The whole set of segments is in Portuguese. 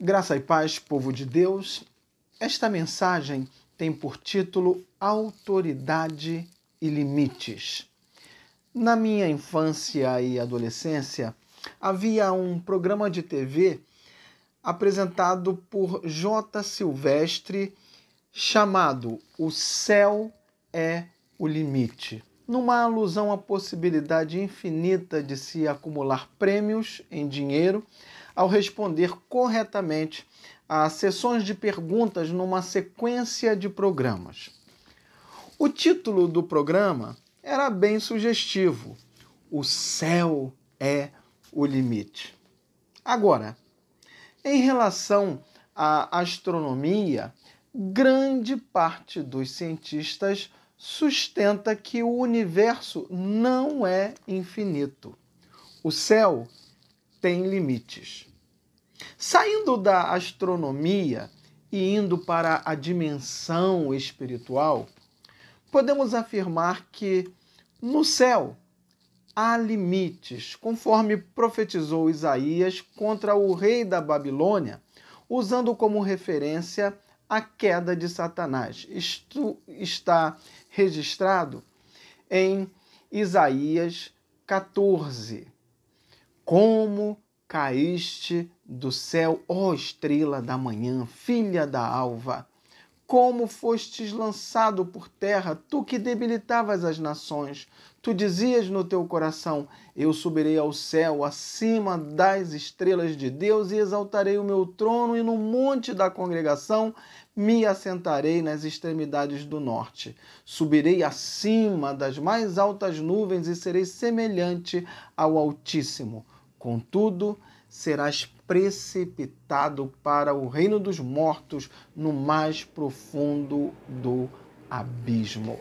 Graça e paz, povo de Deus. Esta mensagem tem por título Autoridade e Limites. Na minha infância e adolescência, havia um programa de TV apresentado por J. Silvestre chamado O Céu é o Limite, numa alusão à possibilidade infinita de se acumular prêmios em dinheiro ao responder corretamente a sessões de perguntas numa sequência de programas. O título do programa era bem sugestivo: O céu é o limite. Agora, em relação à astronomia, grande parte dos cientistas sustenta que o universo não é infinito. O céu tem limites. Saindo da astronomia e indo para a dimensão espiritual, podemos afirmar que no céu há limites, conforme profetizou Isaías contra o rei da Babilônia, usando como referência a queda de Satanás. Isto está registrado em Isaías 14. Como caíste do céu, ó estrela da manhã, filha da alva! Como fostes lançado por terra, tu que debilitavas as nações. Tu dizias no teu coração: Eu subirei ao céu, acima das estrelas de Deus, e exaltarei o meu trono, e no monte da congregação me assentarei nas extremidades do norte. Subirei acima das mais altas nuvens e serei semelhante ao Altíssimo Contudo, serás precipitado para o reino dos mortos no mais profundo do abismo.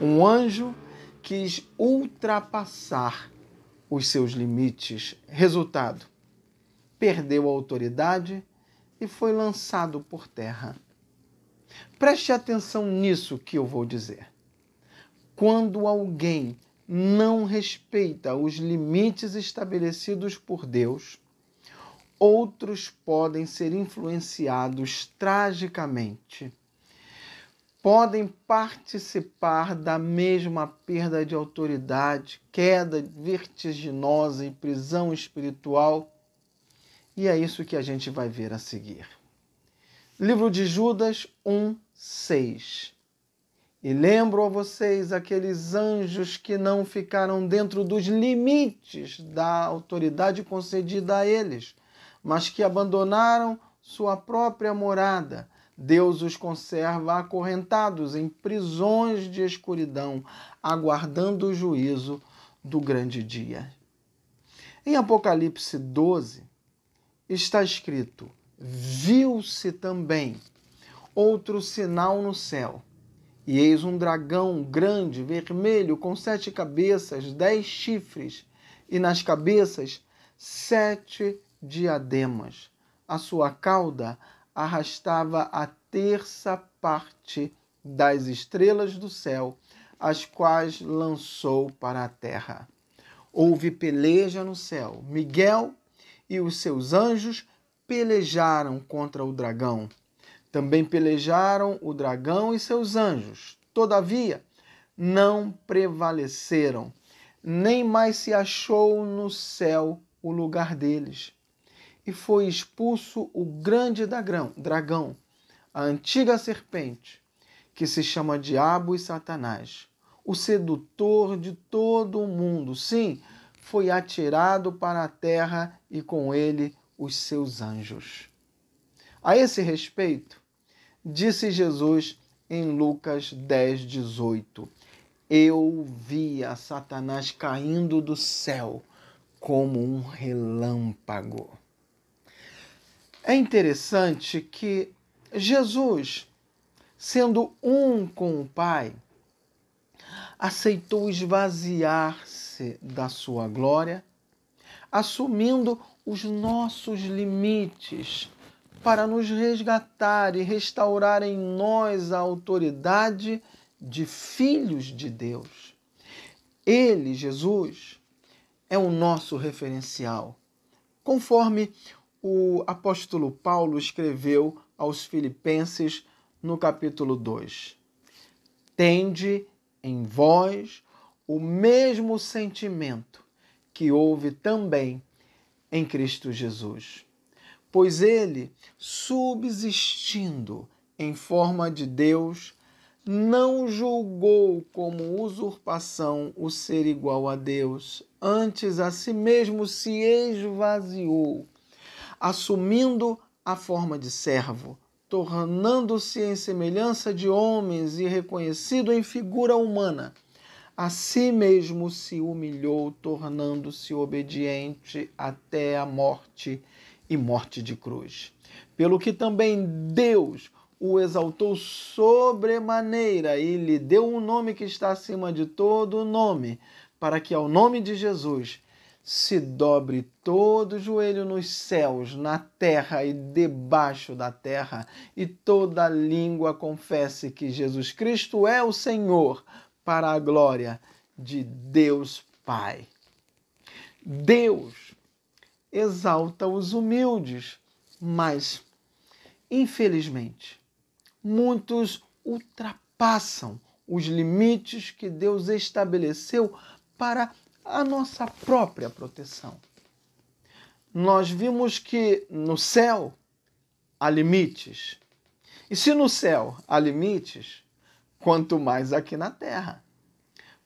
Um anjo quis ultrapassar os seus limites. Resultado: perdeu a autoridade e foi lançado por terra. Preste atenção nisso que eu vou dizer. Quando alguém não respeita os limites estabelecidos por Deus, outros podem ser influenciados tragicamente. Podem participar da mesma perda de autoridade, queda vertiginosa e prisão espiritual. E é isso que a gente vai ver a seguir. Livro de Judas 1, 6. E lembro a vocês aqueles anjos que não ficaram dentro dos limites da autoridade concedida a eles, mas que abandonaram sua própria morada. Deus os conserva acorrentados em prisões de escuridão, aguardando o juízo do grande dia. Em Apocalipse 12 está escrito: Viu-se também outro sinal no céu e eis um dragão grande, vermelho, com sete cabeças, dez chifres, e nas cabeças sete diademas. A sua cauda arrastava a terça parte das estrelas do céu, as quais lançou para a terra. Houve peleja no céu. Miguel e os seus anjos pelejaram contra o dragão também pelejaram o dragão e seus anjos. Todavia, não prevaleceram, nem mais se achou no céu o lugar deles. E foi expulso o grande dragão, a antiga serpente, que se chama Diabo e Satanás, o sedutor de todo o mundo. Sim, foi atirado para a terra e com ele os seus anjos. A esse respeito, Disse Jesus em Lucas 10, 18: Eu via Satanás caindo do céu como um relâmpago. É interessante que Jesus, sendo um com o Pai, aceitou esvaziar-se da sua glória, assumindo os nossos limites para nos resgatar e restaurar em nós a autoridade de filhos de Deus. Ele, Jesus, é o nosso referencial, conforme o apóstolo Paulo escreveu aos Filipenses no capítulo 2. Tende em vós o mesmo sentimento que houve também em Cristo Jesus. Pois ele, subsistindo em forma de Deus, não julgou como usurpação o ser igual a Deus, antes a si mesmo se esvaziou, assumindo a forma de servo, tornando-se em semelhança de homens e reconhecido em figura humana. A si mesmo se humilhou, tornando-se obediente até a morte e morte de cruz. Pelo que também Deus o exaltou sobremaneira e lhe deu um nome que está acima de todo nome, para que ao nome de Jesus se dobre todo joelho nos céus, na terra e debaixo da terra, e toda língua confesse que Jesus Cristo é o Senhor, para a glória de Deus Pai. Deus exalta os humildes, mas, infelizmente, muitos ultrapassam os limites que Deus estabeleceu para a nossa própria proteção. Nós vimos que no céu há limites. E se no céu há limites, quanto mais aqui na terra.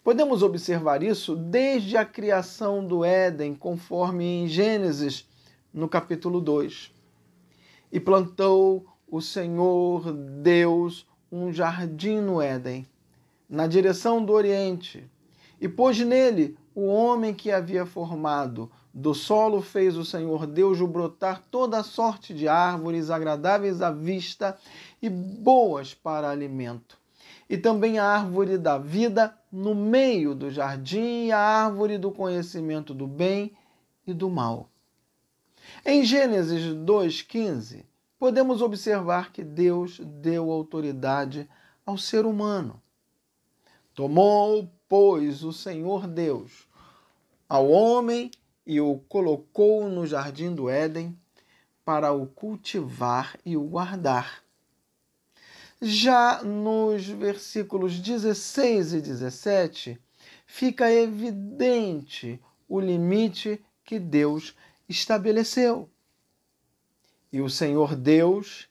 Podemos observar isso desde a criação do Éden, conforme em Gênesis, no capítulo 2. E plantou o Senhor Deus um jardim no Éden, na direção do Oriente, e pôs nele o homem que havia formado. Do solo fez o Senhor Deus brotar toda sorte de árvores agradáveis à vista e boas para alimento. E também a árvore da vida no meio do jardim a árvore do conhecimento do bem e do mal. Em Gênesis 2,15, podemos observar que Deus deu autoridade ao ser humano. Tomou, pois, o Senhor Deus ao homem e o colocou no jardim do Éden para o cultivar e o guardar. Já nos versículos 16 e 17, fica evidente o limite que Deus estabeleceu. E o Senhor Deus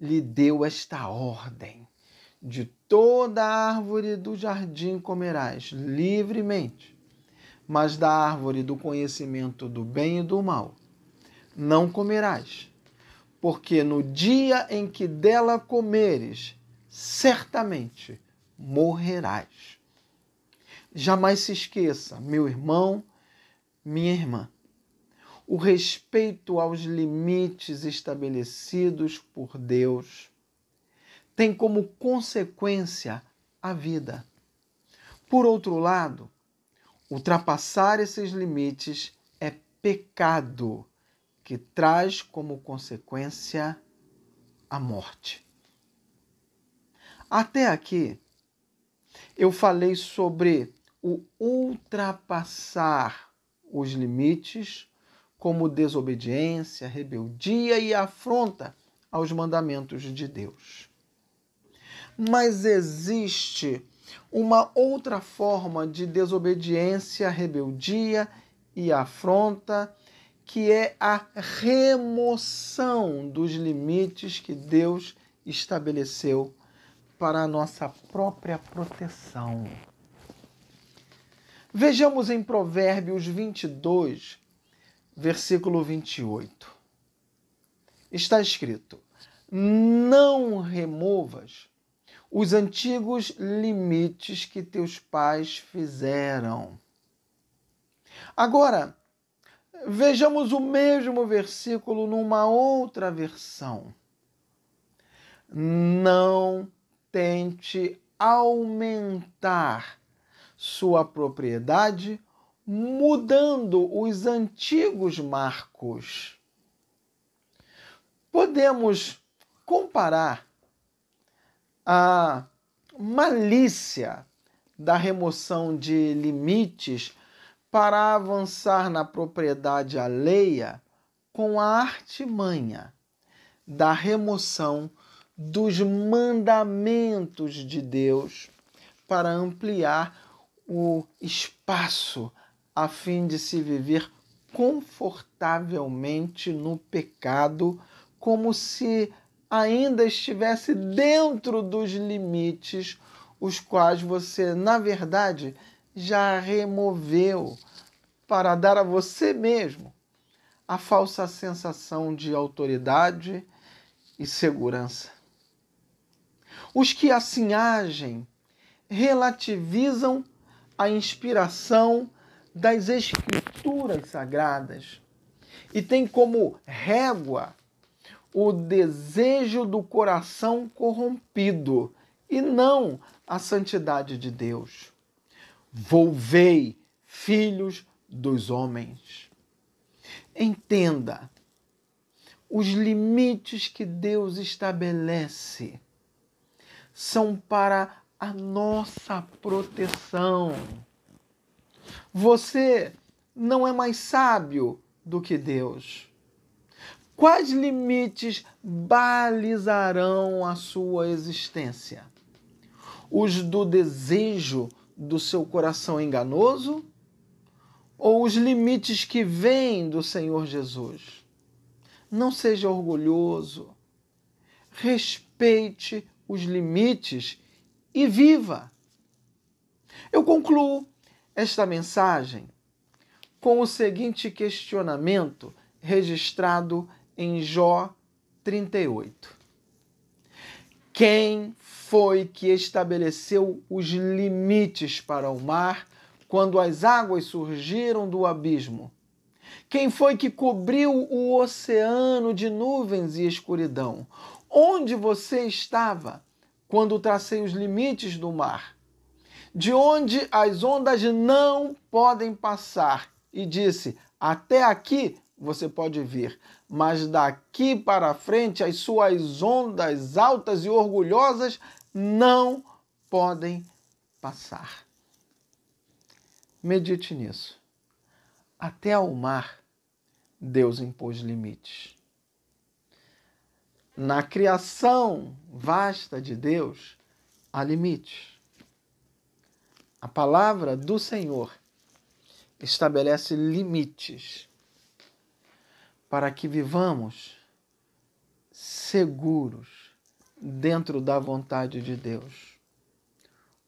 lhe deu esta ordem: de toda árvore do jardim comerás livremente, mas da árvore do conhecimento do bem e do mal não comerás, porque no dia em que dela comeres, certamente morrerás. Jamais se esqueça, meu irmão, minha irmã, o respeito aos limites estabelecidos por Deus tem como consequência a vida. Por outro lado, ultrapassar esses limites é pecado que traz como consequência a morte. Até aqui, eu falei sobre o ultrapassar os limites como desobediência, rebeldia e afronta aos mandamentos de Deus. Mas existe uma outra forma de desobediência, rebeldia e afronta, que é a remoção dos limites que Deus estabeleceu para a nossa própria proteção. Vejamos em Provérbios 22, versículo 28. Está escrito: Não removas os antigos limites que teus pais fizeram. Agora, vejamos o mesmo versículo numa outra versão. Não tente aumentar sua propriedade mudando os antigos marcos. Podemos comparar a malícia da remoção de limites para avançar na propriedade alheia com a artimanha da remoção dos mandamentos de Deus para ampliar o espaço a fim de se viver confortavelmente no pecado, como se ainda estivesse dentro dos limites, os quais você, na verdade, já removeu para dar a você mesmo a falsa sensação de autoridade e segurança. Os que assim agem relativizam a inspiração das Escrituras Sagradas e têm como régua o desejo do coração corrompido e não a santidade de Deus. Volvei, filhos dos homens. Entenda os limites que Deus estabelece são para a nossa proteção. Você não é mais sábio do que Deus. Quais limites balizarão a sua existência? Os do desejo do seu coração enganoso? Ou os limites que vêm do Senhor Jesus? Não seja orgulhoso. Respeite os limites e viva. Eu concluo esta mensagem com o seguinte questionamento registrado em Jó 38. Quem foi que estabeleceu os limites para o mar quando as águas surgiram do abismo? Quem foi que cobriu o oceano de nuvens e escuridão? Onde você estava quando tracei os limites do mar? De onde as ondas não podem passar? E disse: Até aqui você pode vir, mas daqui para frente as suas ondas altas e orgulhosas não podem passar. Medite nisso. Até ao mar, Deus impôs limites. Na criação vasta de Deus, há limites. A palavra do Senhor estabelece limites para que vivamos seguros dentro da vontade de Deus,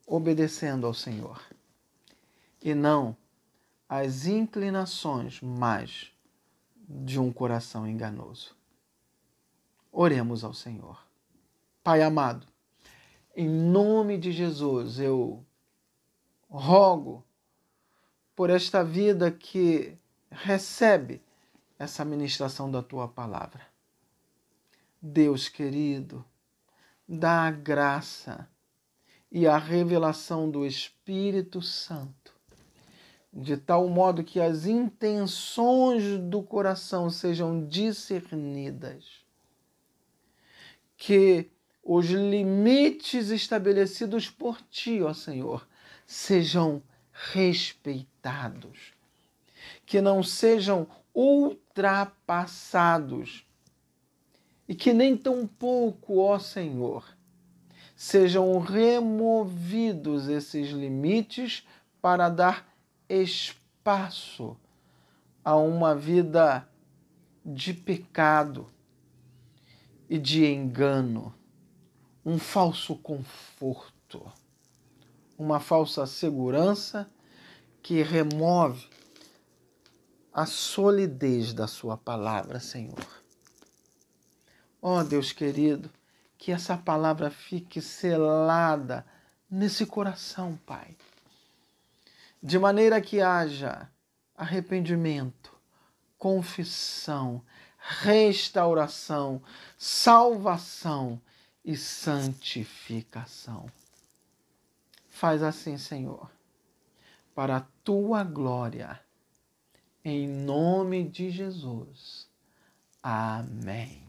obedecendo ao Senhor e não às inclinações mais de um coração enganoso. Oremos ao Senhor. Pai amado, em nome de Jesus, eu rogo por esta vida que recebe essa ministração da tua palavra. Deus querido, dá a graça e a revelação do Espírito Santo, de tal modo que as intenções do coração sejam discernidas, que os limites estabelecidos por ti, ó Senhor, sejam respeitados, que não sejam ultrapassados e que nem tampouco, ó Senhor, sejam removidos esses limites para dar espaço a uma vida de pecado e de engano, um falso conforto, uma falsa segurança que remove a solidez da Sua palavra, Senhor. Ó oh, Deus querido, que essa palavra fique selada nesse coração, Pai, de maneira que haja arrependimento, confissão, restauração, salvação e santificação. Faz assim, Senhor, para a tua glória em nome de Jesus. Amém.